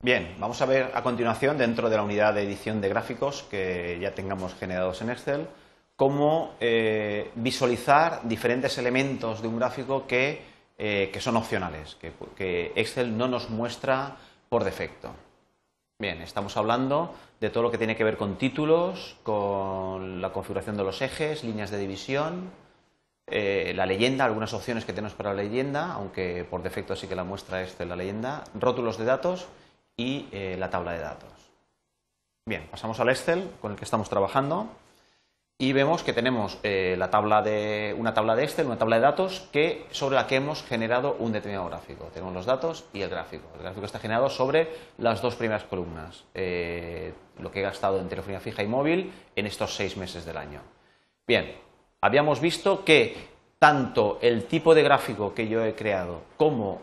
Bien, vamos a ver a continuación, dentro de la unidad de edición de gráficos que ya tengamos generados en Excel, cómo eh, visualizar diferentes elementos de un gráfico que, eh, son opcionales, que, Excel no nos muestra por defecto. Bien, estamos hablando de todo lo que tiene que ver con títulos, con la configuración de los ejes, líneas de división, eh, la leyenda, algunas opciones que tenemos para la leyenda, aunque por defecto sí que la muestra Excel la leyenda, rótulos de datos y eh, la tabla de datos. Bien, pasamos al Excel con el que estamos trabajando y vemos que tenemos eh, la tabla de, una tabla de Excel, una tabla de datos que, sobre la que hemos generado un determinado gráfico. Tenemos los datos y el gráfico. El gráfico está generado sobre las dos primeras columnas, eh, lo que he gastado en telefonía fija y móvil en estos seis meses del año. Bien, habíamos visto que tanto el tipo de gráfico que yo he creado como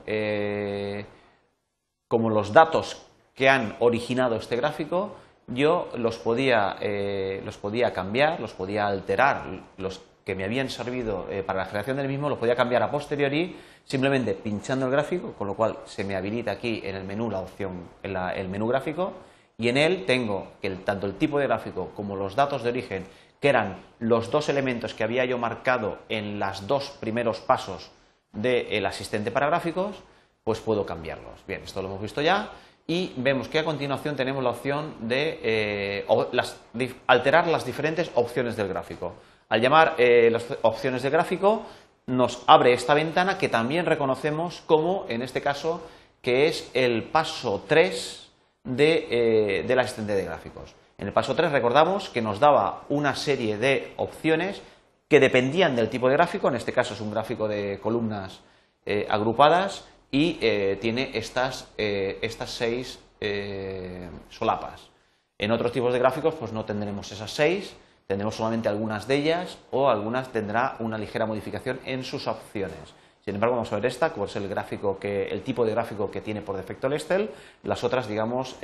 como los datos que han originado este gráfico, yo los podía, eh, los podía cambiar, los podía alterar, los que me habían servido eh, para la generación del mismo, los podía cambiar a posteriori simplemente pinchando el gráfico, con lo cual se me habilita aquí en el menú la opción, en el menú gráfico, y en él tengo que tanto el tipo de gráfico como los datos de origen, que eran los dos elementos que había yo marcado en los dos primeros pasos del asistente para gráficos, pues puedo cambiarlos. Bien, esto lo hemos visto ya y vemos que a continuación tenemos la opción de eh, alterar las diferentes opciones del gráfico. Al llamar eh, las opciones del gráfico nos abre esta ventana que también reconocemos como, en este caso, que es el paso 3 de, eh, del asistente de gráficos. En el paso 3 recordamos que nos daba una serie de opciones que dependían del tipo de gráfico, en este caso es un gráfico de columnas agrupadas, y eh, tiene estas, eh, estas seis eh, solapas. En otros tipos de gráficos pues no tendremos esas seis, tendremos solamente algunas de ellas o algunas tendrá una ligera modificación en sus opciones. Sin embargo, vamos a ver esta, que es el, gráfico que, el tipo de gráfico que tiene por defecto el Excel. Las otras, digamos,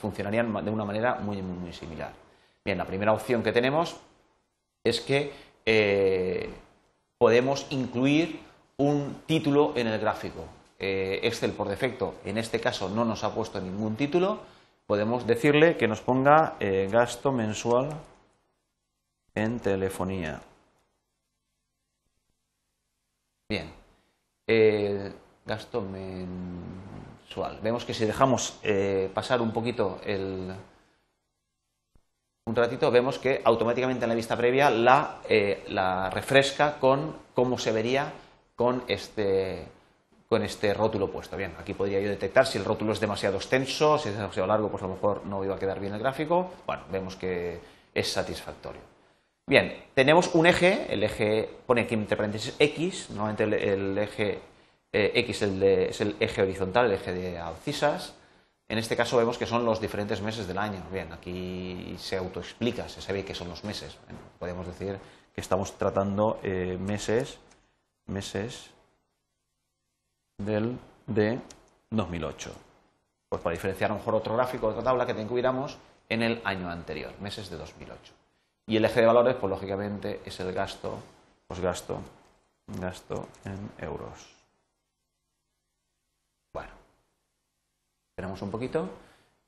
funcionarían de una manera muy, muy, muy, similar. Bien, la primera opción que tenemos es que podemos incluir un título en el gráfico. Eh, Excel por defecto en este caso no nos ha puesto ningún título, podemos decirle que nos ponga eh, gasto mensual en telefonía. Bien, gasto mensual. Vemos que si dejamos eh, pasar un poquito el, un ratito, vemos que automáticamente en la vista previa la, la refresca con cómo se vería con este con este rótulo puesto. Bien, aquí podría yo detectar si el rótulo es demasiado extenso, si es demasiado largo, pues a lo mejor no iba a quedar bien el gráfico. Bueno, vemos que es satisfactorio. Bien, tenemos un eje, el eje pone aquí entre paréntesis X, normalmente el, eje eh, X es el eje horizontal, el eje de abscisas. En este caso vemos que son los diferentes meses del año. Bien, aquí se autoexplica, se sabe que son los meses. podemos decir que estamos tratando eh, meses, meses del de 2008. Pues para diferenciar a lo mejor otro gráfico, otra tabla que tuviéramos en el año anterior, meses de 2008. Y el eje de valores, pues lógicamente es el gasto, pues gasto, gasto en euros. Bueno, esperamos un poquito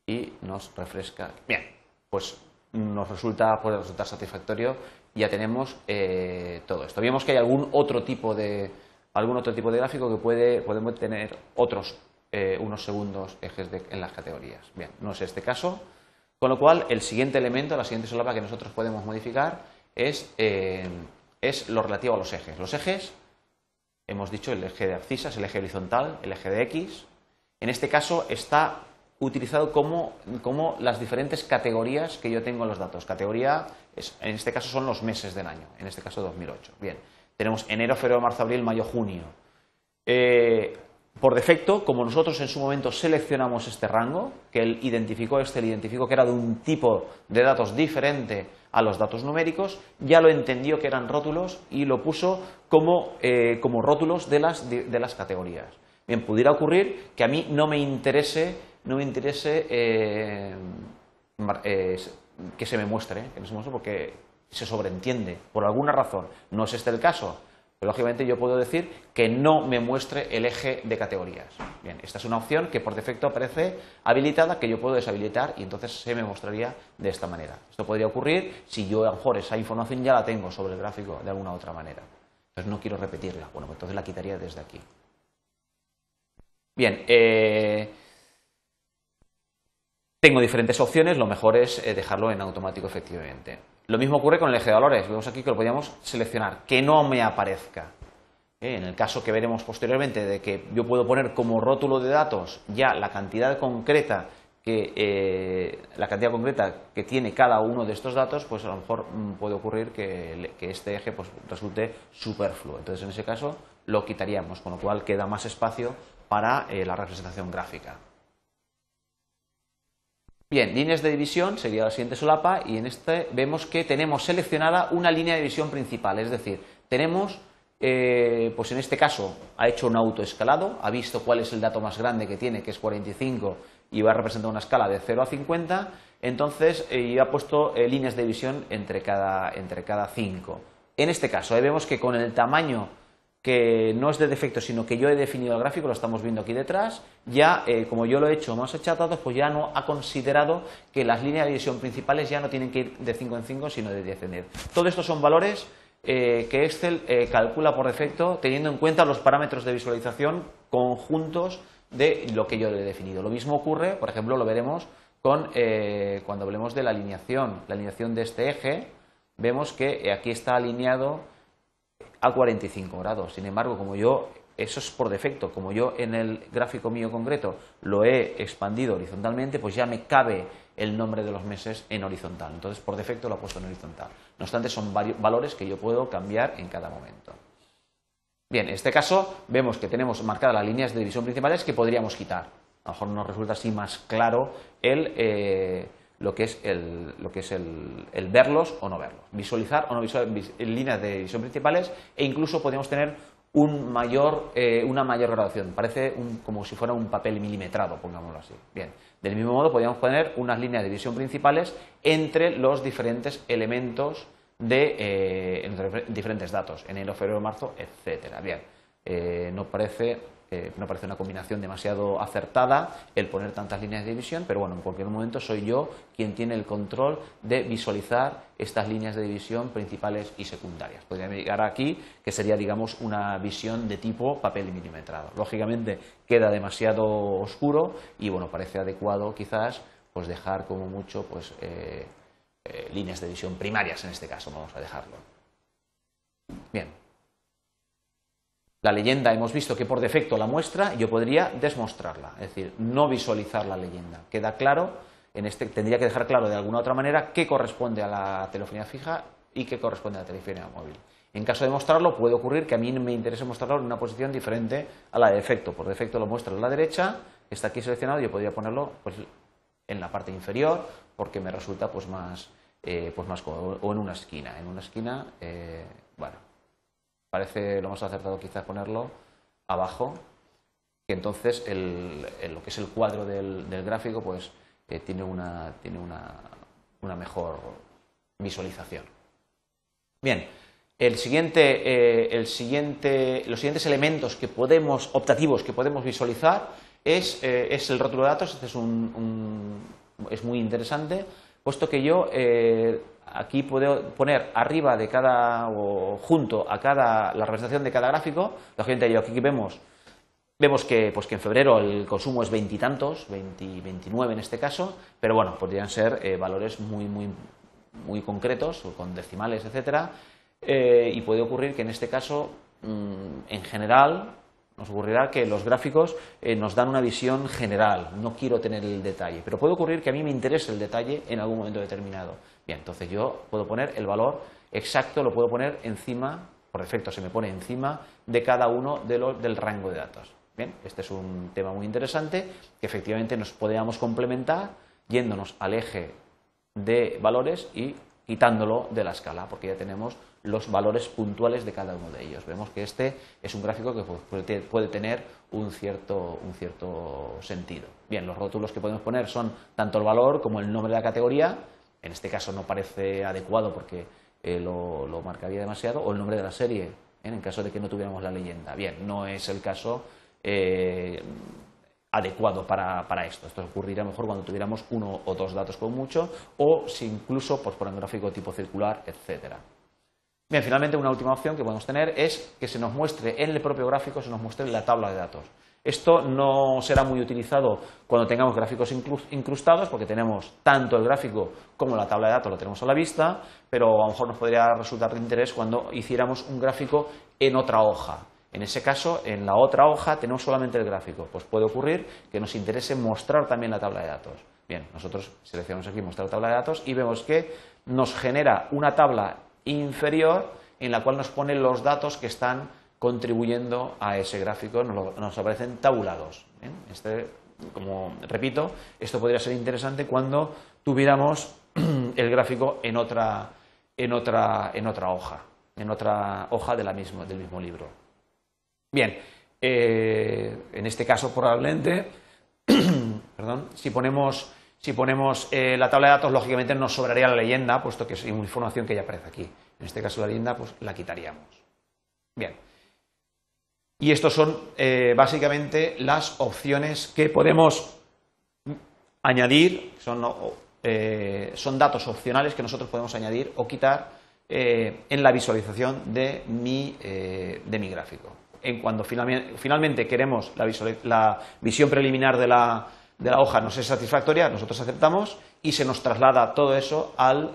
y nos refresca. Bien, pues nos resulta, puede resultar satisfactorio. Ya tenemos eh, todo esto. Vemos que hay algún otro tipo de, algún otro tipo de gráfico que puede, podemos tener otros eh, unos segundos ejes en las categorías. Bien, no es este caso, con lo cual el siguiente elemento, la siguiente solapa que nosotros podemos modificar es, eh, es lo relativo a los ejes. Los ejes, hemos dicho el eje de abscisas, el eje horizontal, el eje de X. En este caso está utilizado como, como las diferentes categorías que yo tengo en los datos. Categoría, en este caso son los meses del año, en este caso 2008. Bien, tenemos enero, febrero, marzo, abril, mayo, junio. Eh, por defecto, como nosotros en su momento seleccionamos este rango, que él identificó, este identificó que era de un tipo de datos diferente a los datos numéricos, ya lo entendió que eran rótulos y lo puso como, eh, como rótulos de las, de, las, categorías. Bien, pudiera ocurrir que a mí no me interese, no me interese eh, que se me muestre, que no se muestre porque se sobreentiende por alguna razón. No es este el caso, lógicamente yo puedo decir que no me muestre el eje de categorías. Bien, esta es una opción que por defecto aparece habilitada, que yo puedo deshabilitar y entonces se me mostraría de esta manera. Esto podría ocurrir si yo a lo mejor esa información ya la tengo sobre el gráfico de alguna otra manera. Entonces no quiero repetirla. Bueno, pues entonces la quitaría desde aquí. Bien, eh, tengo diferentes opciones, lo mejor es eh, dejarlo en automático efectivamente. Lo mismo ocurre con el eje de valores. Vemos aquí que lo podríamos seleccionar, que no me aparezca. Eh, en el caso que veremos posteriormente de que yo puedo poner como rótulo de datos ya la cantidad concreta que eh, la cantidad concreta que tiene cada uno de estos datos, pues a lo mejor mm, puede ocurrir que, este eje pues, resulte superfluo. Entonces, en ese caso, lo quitaríamos, con lo cual queda más espacio para la representación gráfica. Bien, líneas de división, sería la siguiente solapa, y en este vemos que tenemos seleccionada una línea de división principal, es decir, tenemos, eh, pues en este caso, ha hecho un autoescalado, ha visto cuál es el dato más grande que tiene, que es 45, y va a representar una escala de 0 a 50, entonces eh, ha puesto eh, líneas de división entre cada, entre cada 5. En este caso, ahí vemos que con el tamaño que no es de defecto, sino que yo he definido el gráfico, lo estamos viendo aquí detrás, ya eh, como yo lo he hecho más achatado, pues ya no ha considerado que las líneas de división principales ya no tienen que ir de 5 en 5, sino de 10 en 10. Todo esto son valores eh, que Excel eh, calcula por defecto teniendo en cuenta los parámetros de visualización conjuntos de lo que yo le he definido. Lo mismo ocurre, por ejemplo, lo veremos con, cuando hablemos de la alineación. La alineación de este eje, vemos que aquí está alineado a 45 grados. Sin embargo, como yo, eso es por defecto, como yo en el gráfico mío concreto lo he expandido horizontalmente, pues ya me cabe el nombre de los meses en horizontal. Entonces, por defecto lo he puesto en horizontal. No obstante, son valores que yo puedo cambiar en cada momento. Bien, en este caso vemos que tenemos marcadas las líneas de división principales que podríamos quitar. A lo mejor nos resulta así más claro el... Eh, lo que es el, lo que es el, verlos o no verlos, visualizar o no visualizar líneas de visión principales e incluso podemos tener un mayor, eh, una mayor graduación. Parece como si fuera un papel milimetrado, pongámoslo así. Bien, del mismo modo podríamos poner unas líneas de visión principales entre los diferentes elementos de eh, diferentes datos, enero, febrero, marzo, etcétera. Bien, eh, no parece eh, no parece una combinación demasiado acertada el poner tantas líneas de división, pero bueno, en cualquier momento soy yo quien tiene el control de visualizar estas líneas de división principales y secundarias. Podría llegar aquí, que sería, digamos, una visión de tipo papel milimetrado. Lógicamente queda demasiado oscuro y, bueno, parece adecuado quizás pues dejar como mucho pues, eh, eh, líneas de división primarias en este caso, vamos a dejarlo. Bien. La leyenda hemos visto que por defecto la muestra, yo podría desmostrarla, es decir, no visualizar la leyenda. Queda claro, en este, tendría que dejar claro de alguna otra manera qué corresponde a la telefonía fija y qué corresponde a la telefonía móvil. En caso de mostrarlo, puede ocurrir que a mí me interese mostrarlo en una posición diferente a la de defecto. Por defecto lo muestro a la derecha, está aquí seleccionado, yo podría ponerlo pues, en la parte inferior porque me resulta pues, más, eh, pues más cómodo, o en una esquina. En una esquina, eh, bueno, parece lo más acertado quizás ponerlo abajo, que entonces lo que es el cuadro del, gráfico pues eh, tiene, una, tiene una, mejor visualización. Bien, el siguiente, eh, el siguiente, los siguientes elementos que podemos, optativos que podemos visualizar es, eh, es el rótulo de datos, este es, un, es muy interesante, puesto que yo aquí puedo poner arriba de cada o junto a cada la representación de cada gráfico. yo aquí vemos vemos que pues que en febrero el consumo es veintitantos, 20, 29 en este caso, pero bueno, podrían ser eh, valores muy muy muy concretos con decimales, etcétera, eh, y puede ocurrir que en este caso mm, en general nos ocurrirá que los gráficos eh, nos dan una visión general, no quiero tener el detalle, pero puede ocurrir que a mí me interese el detalle en algún momento determinado. Bien, entonces yo puedo poner el valor exacto, lo puedo poner encima, por defecto se me pone encima de cada uno de los, del rango de datos. Bien, este es un tema muy interesante que efectivamente nos podríamos complementar yéndonos al eje de valores y quitándolo de la escala, porque ya tenemos los valores puntuales de cada uno de ellos. Vemos que este es un gráfico que puede tener un cierto, un cierto sentido. Bien, los rótulos que podemos poner son tanto el valor como el nombre de la categoría, en este caso no parece adecuado porque eh, lo, marcaría demasiado, o el nombre de la serie, en caso de que no tuviéramos la leyenda. Bien, no es el caso eh, adecuado para, esto. Esto ocurriría mejor cuando tuviéramos uno o dos datos con mucho, o si incluso pues, por un gráfico tipo circular, etcétera. Bien, finalmente una última opción que podemos tener es que se nos muestre en el propio gráfico, se nos muestre la tabla de datos. Esto no será muy utilizado cuando tengamos gráficos incrustados, porque tenemos tanto el gráfico como la tabla de datos, lo tenemos a la vista, pero a lo mejor nos podría resultar de interés cuando hiciéramos un gráfico en otra hoja. En ese caso, en la otra hoja tenemos solamente el gráfico. Pues puede ocurrir que nos interese mostrar también la tabla de datos. Bien, nosotros seleccionamos aquí mostrar tabla de datos y vemos que nos genera una tabla inferior en la cual nos pone los datos que están contribuyendo a ese gráfico, nos, aparecen tabulados. Este, como repito, esto podría ser interesante cuando tuviéramos el gráfico en otra, en otra, en otra hoja, en otra hoja de la mismo, del mismo libro. Bien, eh, en este caso probablemente, perdón, si ponemos, si ponemos eh, la tabla de datos, lógicamente nos sobraría la leyenda, puesto que es información que ya aparece aquí. En este caso la leyenda, pues la quitaríamos. Bien. Y estos son eh, básicamente las opciones que podemos añadir, eh, son, datos opcionales que nosotros podemos añadir o quitar en la visualización de mi, gráfico. En cuando finalmente, queremos la, visión preliminar de la, hoja no es satisfactoria, nosotros aceptamos y se nos traslada todo eso al,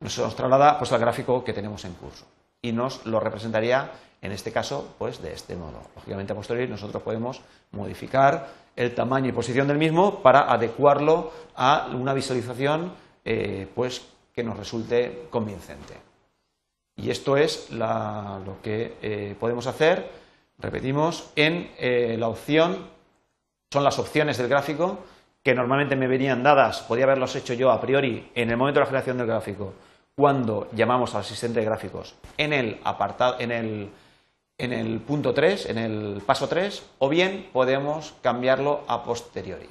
nos traslada pues, al gráfico que tenemos en curso y nos lo representaría en este caso, pues de este modo. Lógicamente, a posteriori nosotros podemos modificar el tamaño y posición del mismo para adecuarlo a una visualización eh, pues, que nos resulte convincente. Y esto es lo que eh, podemos hacer, repetimos, en eh, la opción, son las opciones del gráfico que normalmente me venían dadas, podía haberlos hecho yo a priori en el momento de la generación del gráfico, cuando llamamos al asistente de gráficos en el apartado, en el en el punto 3, en el paso 3, o bien podemos cambiarlo a posteriori.